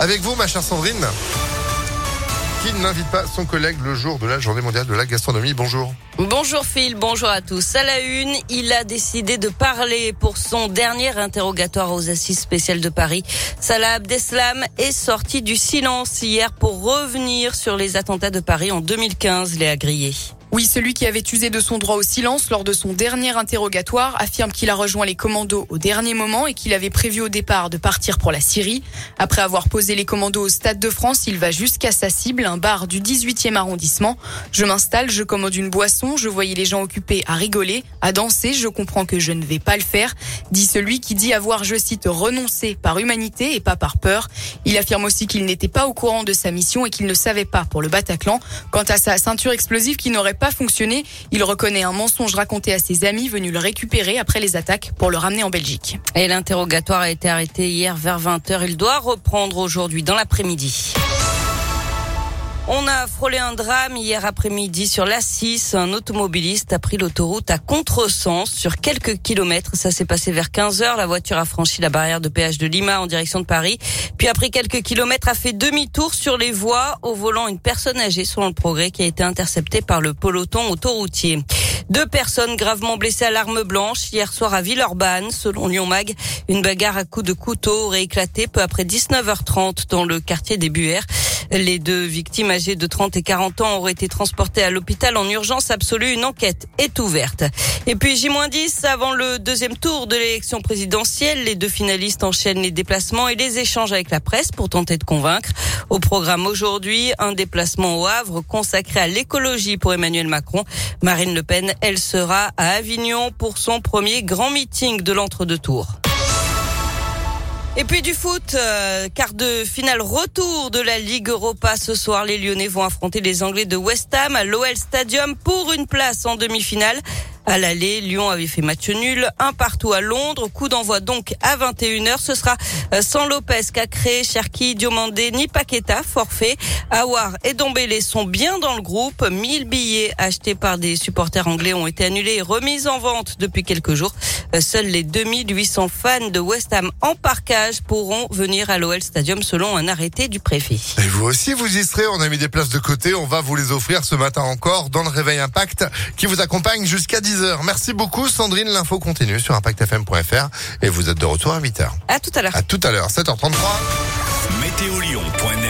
Avec vous, ma chère Sandrine qui n'invite pas son collègue le jour de la journée mondiale de la gastronomie. Bonjour. Bonjour Phil, bonjour à tous. À la une, il a décidé de parler pour son dernier interrogatoire aux assises spéciales de Paris. Salah Abdeslam est sorti du silence hier pour revenir sur les attentats de Paris en 2015, Léa Grillé. Oui, celui qui avait usé de son droit au silence lors de son dernier interrogatoire affirme qu'il a rejoint les commandos au dernier moment et qu'il avait prévu au départ de partir pour la Syrie. Après avoir posé les commandos au Stade de France, il va jusqu'à sa cible, un bar du 18e arrondissement. Je m'installe, je commande une boisson, je voyais les gens occupés à rigoler, à danser, je comprends que je ne vais pas le faire, dit celui qui dit avoir, je cite, renoncé par humanité et pas par peur. Il affirme aussi qu'il n'était pas au courant de sa mission et qu'il ne savait pas pour le Bataclan. Quant à sa ceinture explosive qui n'aurait pas fonctionné. Il reconnaît un mensonge raconté à ses amis venus le récupérer après les attaques pour le ramener en Belgique. Et l'interrogatoire a été arrêté hier vers 20h. Il doit reprendre aujourd'hui dans l'après-midi. On a frôlé un drame hier après-midi sur l'A6. Un automobiliste a pris l'autoroute à contresens sur quelques kilomètres. Ça s'est passé vers 15 heures. La voiture a franchi la barrière de péage de Lima en direction de Paris. Puis après quelques kilomètres a fait demi-tour sur les voies au volant une personne âgée selon le progrès qui a été interceptée par le peloton autoroutier. Deux personnes gravement blessées à l'arme blanche hier soir à Villeurbanne. Selon Lyon Mag, une bagarre à coups de couteau aurait éclaté peu après 19h30 dans le quartier des Buères. Les deux victimes âgées de 30 et 40 ans auraient été transportées à l'hôpital en urgence absolue. Une enquête est ouverte. Et puis J-10 avant le deuxième tour de l'élection présidentielle. Les deux finalistes enchaînent les déplacements et les échanges avec la presse pour tenter de convaincre. Au programme aujourd'hui, un déplacement au Havre consacré à l'écologie pour Emmanuel Macron. Marine Le Pen, elle sera à Avignon pour son premier grand meeting de l'entre-deux tours. Et puis du foot, euh, quart de finale retour de la Ligue Europa ce soir. Les Lyonnais vont affronter les Anglais de West Ham à l'OL Stadium pour une place en demi-finale. À l'aller, Lyon avait fait match nul, un partout à Londres. Coup d'envoi donc à 21h. Ce sera euh, sans Lopez, Cacré, Cherki, Diomandé, ni Paqueta, forfait. Awar et Dombele sont bien dans le groupe. 1000 billets achetés par des supporters anglais ont été annulés et remis en vente depuis quelques jours. Seuls les 2800 fans de West Ham en parkage pourront venir à l'OL Stadium selon un arrêté du préfet. Et vous aussi, vous y serez. On a mis des places de côté. On va vous les offrir ce matin encore dans le Réveil Impact qui vous accompagne jusqu'à 10 Merci beaucoup Sandrine, l'info continue sur impactfm.fr et vous êtes de retour à 8h. À tout à l'heure. À tout à l'heure, 7h33. Météolion.net